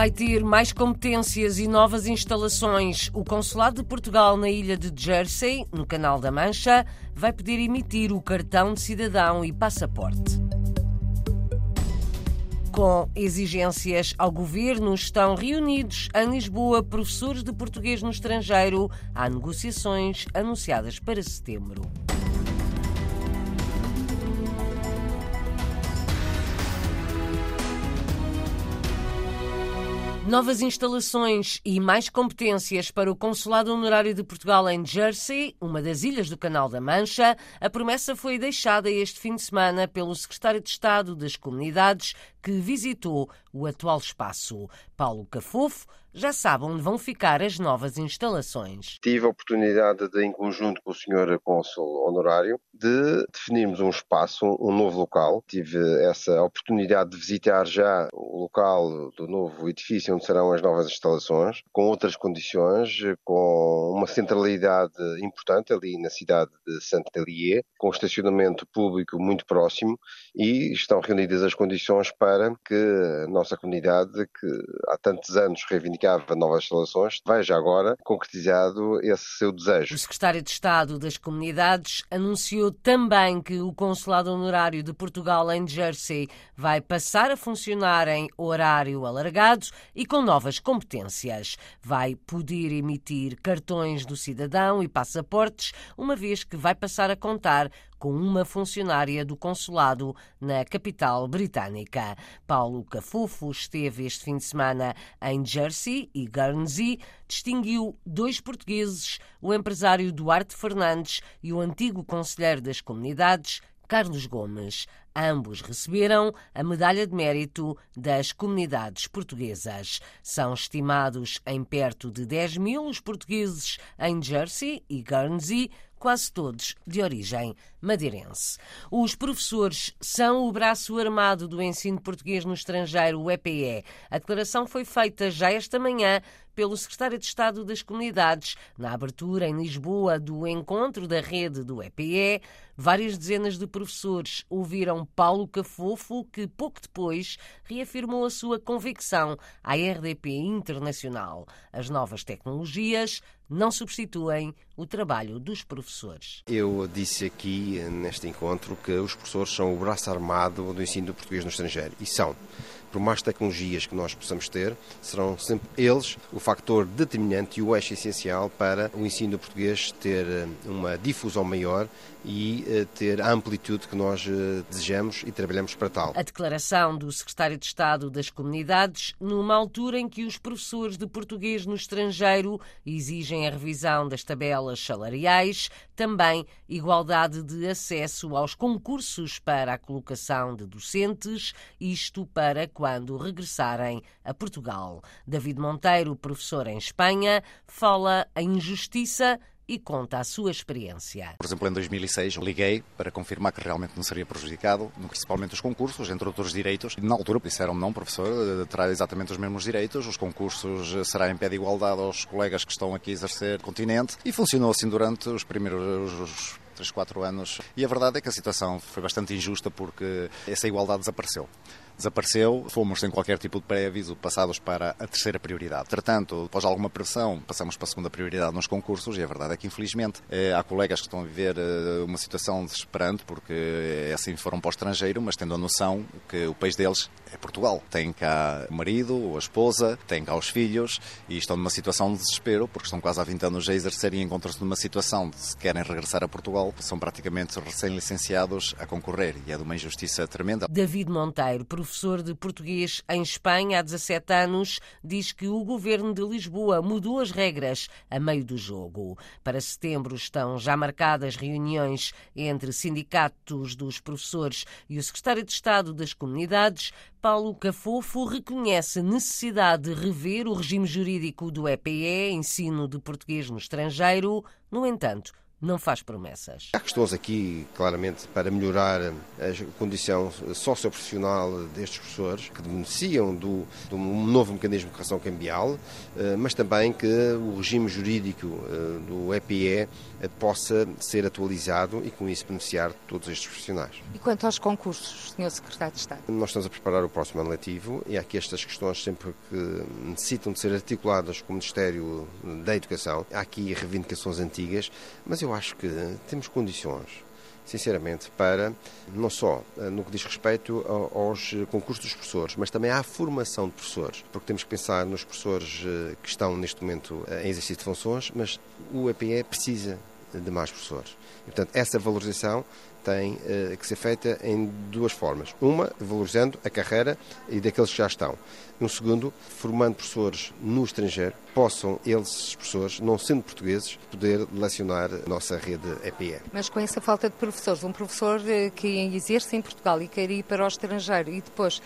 Vai ter mais competências e novas instalações. O Consulado de Portugal na ilha de Jersey, no Canal da Mancha, vai poder emitir o cartão de cidadão e passaporte. Com exigências ao governo, estão reunidos em Lisboa professores de português no estrangeiro. Há negociações anunciadas para setembro. Novas instalações e mais competências para o Consulado Honorário de Portugal em Jersey, uma das ilhas do Canal da Mancha. A promessa foi deixada este fim de semana pelo Secretário de Estado das Comunidades, que visitou o atual espaço. Paulo Cafofo já sabe onde vão ficar as novas instalações. Tive a oportunidade de, em conjunto com o Sr. Cônsul Honorário, de definirmos um espaço, um novo local. Tive essa oportunidade de visitar já o local do novo edifício onde serão as novas instalações, com outras condições, com uma centralidade importante ali na cidade de Saint-Hélier, com estacionamento público muito próximo e estão reunidas as condições para que a nossa comunidade, que há tantos anos reivindicava novas instalações, veja agora concretizado esse seu desejo. O secretário de Estado das Comunidades anunciou também que o Consulado Honorário de Portugal em Jersey vai passar a funcionar em horário alargado e com novas competências. Vai poder emitir cartões do cidadão e passaportes, uma vez que vai passar a contar com uma funcionária do consulado na capital britânica. Paulo Cafufo esteve este fim de semana em Jersey e Guernsey, distinguiu dois portugueses, o empresário Duarte Fernandes e o antigo conselheiro das comunidades, Carlos Gomes. Ambos receberam a Medalha de Mérito das Comunidades Portuguesas. São estimados em perto de 10 mil os portugueses em Jersey e Guernsey, quase todos de origem madeirense. Os professores são o braço armado do ensino português no estrangeiro, o EPE. A declaração foi feita já esta manhã pelo secretário de Estado das Comunidades na abertura em Lisboa do encontro da rede do EPE. Várias dezenas de professores ouviram Paulo Cafofo, que pouco depois reafirmou a sua convicção à RDP Internacional. As novas tecnologias não substituem o trabalho dos professores. Eu disse aqui neste encontro que os professores são o braço armado do ensino do português no estrangeiro e são por mais tecnologias que nós possamos ter, serão sempre eles o fator determinante e o eixo essencial para o ensino do português ter eh, uma difusão maior e eh, ter a amplitude que nós eh, desejamos e trabalhamos para tal. A declaração do Secretário de Estado das Comunidades, numa altura em que os professores de português no estrangeiro exigem a revisão das tabelas salariais, também igualdade de acesso aos concursos para a colocação de docentes, isto para quando regressarem a Portugal. David Monteiro, professor em Espanha, fala em injustiça e conta a sua experiência. Por exemplo, em 2006 liguei para confirmar que realmente não seria prejudicado, principalmente os concursos, entre outros direitos. Na altura disseram não, professor, terá exatamente os mesmos direitos, os concursos será em pé de igualdade aos colegas que estão aqui a exercer continente e funcionou assim durante os primeiros os 3, 4 anos. E a verdade é que a situação foi bastante injusta porque essa igualdade desapareceu desapareceu, fomos sem qualquer tipo de pré-aviso passados para a terceira prioridade. Entretanto, de alguma pressão, passamos para a segunda prioridade nos concursos e a verdade é que, infelizmente, eh, há colegas que estão a viver eh, uma situação desesperante porque eh, assim foram para o estrangeiro, mas tendo a noção que o país deles é Portugal. Tem cá o marido, a esposa, tem cá os filhos e estão numa situação de desespero porque estão quase há 20 anos a exercer e encontram-se numa situação de se querem regressar a Portugal, são praticamente recém-licenciados a concorrer e é de uma injustiça tremenda. David Monteiro, professor de português em Espanha há 17 anos, diz que o governo de Lisboa mudou as regras a meio do jogo. Para setembro estão já marcadas reuniões entre sindicatos dos professores e o secretário de Estado das Comunidades. Paulo Cafofo reconhece necessidade de rever o regime jurídico do EPE, ensino de português no estrangeiro. No entanto, não faz promessas. Há questões aqui, claramente, para melhorar a condição socioprofissional destes professores, que beneficiam do, de um novo mecanismo de correção cambial, eh, mas também que o regime jurídico eh, do EPE eh, possa ser atualizado e, com isso, beneficiar todos estes profissionais. E quanto aos concursos, Sr. Secretário de Estado? Nós estamos a preparar o próximo ano letivo e há aqui estas questões sempre que necessitam de ser articuladas com o Ministério da Educação. Há aqui reivindicações antigas, mas eu acho que temos condições sinceramente, para não só eh, no que diz respeito aos concursos dos professores, mas também à formação de professores, porque temos que pensar nos professores eh, que estão neste momento eh, em exercício de funções, mas o EPE precisa de mais professores. E, portanto, essa valorização tem uh, que ser feita em duas formas. Uma, valorizando a carreira e daqueles que já estão. Um segundo, formando professores no estrangeiro, possam eles, professores, não sendo portugueses, poder lecionar a nossa rede EPE. Mas com essa falta de professores, um professor eh, que exerce em Portugal e quer ir para o estrangeiro e depois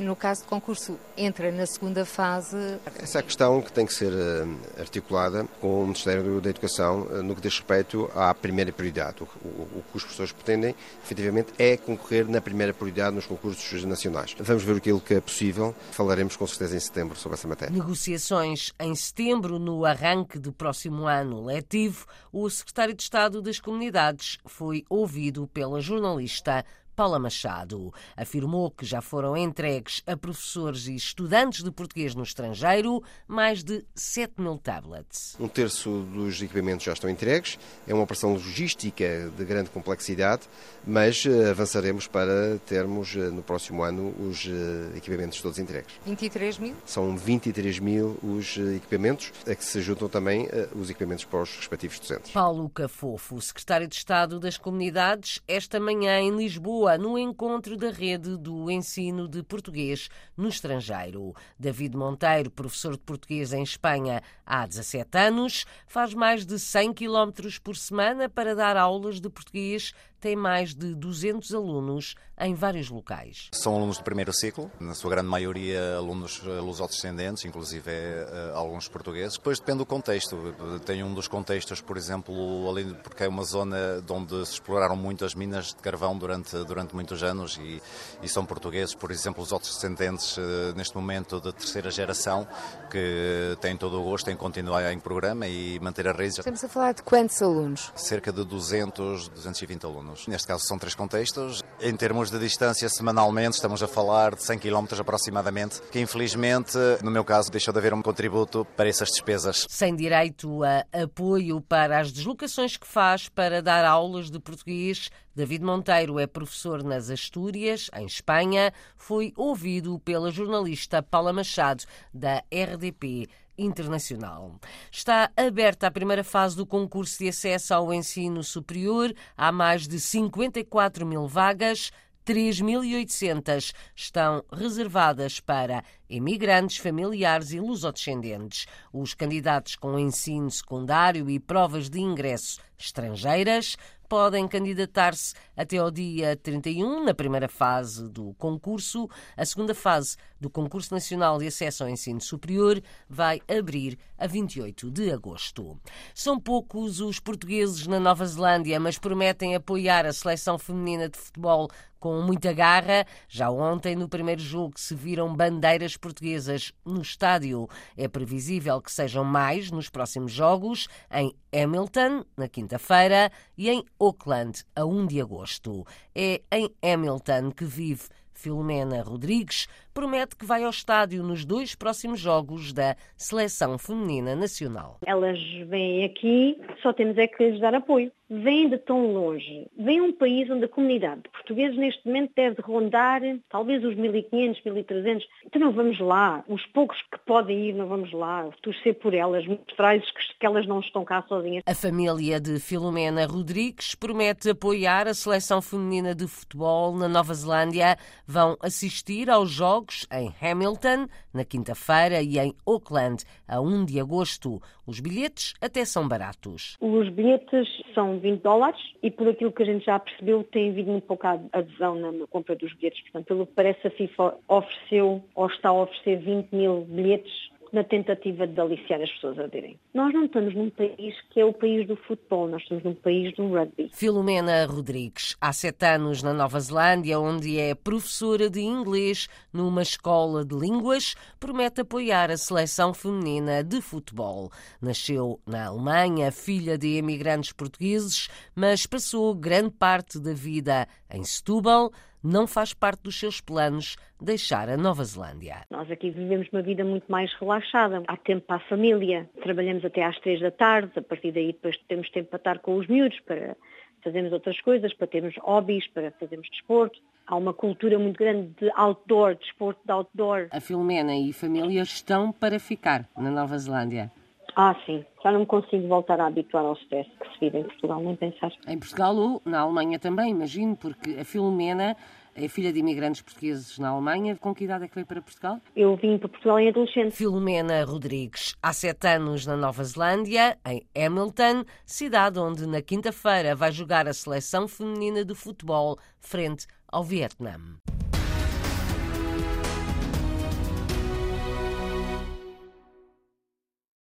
no caso de concurso, entra na segunda fase? Essa é a questão que tem que ser eh, articulada com o Ministério da Educação eh, no que diz respeito à primeira prioridade. O, o, o que os professores pretendem, efetivamente, é concorrer na primeira prioridade nos concursos nacionais. Vamos ver aquilo que é possível. Falaremos com certeza em setembro sobre essa matéria. Negociações em setembro, no arranque do próximo ano letivo, o secretário de Estado das Comunidades foi ouvido pela jornalista Paula Machado afirmou que já foram entregues a professores e estudantes de português no estrangeiro mais de 7 mil tablets. Um terço dos equipamentos já estão entregues. É uma operação logística de grande complexidade, mas eh, avançaremos para termos eh, no próximo ano os eh, equipamentos todos entregues. 23 mil? São 23 mil os equipamentos, a que se juntam também os equipamentos para os respectivos docentes. Paulo Cafofo, secretário de Estado das Comunidades, esta manhã em Lisboa Lisboa, no encontro da rede do ensino de português no estrangeiro. David Monteiro, professor de português em Espanha há 17 anos, faz mais de 100 quilómetros por semana para dar aulas de português tem mais de 200 alunos em vários locais. São alunos do primeiro ciclo, na sua grande maioria alunos eh, lusodescendentes, inclusive uh, alguns portugueses. Depois depende do contexto. Tem um dos contextos, por exemplo, ali porque é uma zona onde se exploraram muito as minas de carvão durante, durante muitos anos e, e são portugueses, por exemplo, os outros descendentes neste momento de terceira geração que têm todo o gosto em continuar em programa e manter a raiz. Estamos a falar de quantos alunos? Cerca de 200, 220 alunos anos. Neste caso são três contextos. Em termos de distância, semanalmente, estamos a falar de 100 km aproximadamente, que infelizmente, no meu caso, deixou de haver um contributo para essas despesas. Sem direito a apoio para as deslocações que faz para dar aulas de português, David Monteiro é professor nas Astúrias, em Espanha. Foi ouvido pela jornalista Paula Machado, da RDP internacional. Está aberta a primeira fase do concurso de acesso ao ensino superior. Há mais de 54 mil vagas. 3.800 estão reservadas para imigrantes, familiares e lusodescendentes. Os candidatos com ensino secundário e provas de ingresso estrangeiras podem candidatar-se até ao dia 31, na primeira fase do concurso. A segunda fase do Concurso Nacional de Acesso ao Ensino Superior vai abrir a 28 de agosto. São poucos os portugueses na Nova Zelândia, mas prometem apoiar a seleção feminina de futebol com muita garra. Já ontem, no primeiro jogo, se viram bandeiras portuguesas no estádio. É previsível que sejam mais nos próximos jogos, em Hamilton, na quinta-feira, e em Auckland, a 1 de agosto. É em Hamilton que vive Filomena Rodrigues, promete que vai ao estádio nos dois próximos jogos da Seleção Feminina Nacional. Elas vêm aqui, só temos é que lhes dar apoio. Vêm de tão longe. Vêm um país onde a comunidade de portugueses neste momento deve rondar talvez os 1.500, 1.300. Então não vamos lá. Os poucos que podem ir, não vamos lá. Torcer por elas, mostrar-lhes que elas não estão cá sozinhas. A família de Filomena Rodrigues promete apoiar a Seleção Feminina de Futebol na Nova Zelândia. Vão assistir aos jogos jogos em Hamilton, na quinta-feira, e em Auckland, a 1 de agosto. Os bilhetes até são baratos. Os bilhetes são 20 dólares e, por aquilo que a gente já percebeu, tem havido muito pouca adesão na compra dos bilhetes. Portanto, pelo que parece, a FIFA ofereceu ou está a oferecer 20 mil bilhetes na tentativa de aliciar as pessoas a aderem. Nós não estamos num país que é o país do futebol, nós estamos num país do rugby. Filomena Rodrigues, há sete anos na Nova Zelândia, onde é professora de inglês numa escola de línguas, promete apoiar a seleção feminina de futebol. Nasceu na Alemanha, filha de imigrantes portugueses, mas passou grande parte da vida em Setúbal, não faz parte dos seus planos deixar a Nova Zelândia. Nós aqui vivemos uma vida muito mais relaxada. Há tempo para a família, trabalhamos até às três da tarde, a partir daí depois temos tempo para estar com os miúdos, para fazermos outras coisas, para termos hobbies, para fazermos desporto. Há uma cultura muito grande de outdoor, desporto de outdoor. A Filomena e a família estão para ficar na Nova Zelândia. Ah, sim. Já não me consigo voltar a habituar ao stress que se vive em Portugal, nem pensar. Em Portugal ou na Alemanha também, imagino, porque a Filomena é filha de imigrantes portugueses na Alemanha. Com que idade é que veio para Portugal? Eu vim para Portugal em adolescente. Filomena Rodrigues, há sete anos na Nova Zelândia, em Hamilton, cidade onde na quinta-feira vai jogar a seleção feminina de futebol frente ao Vietnã.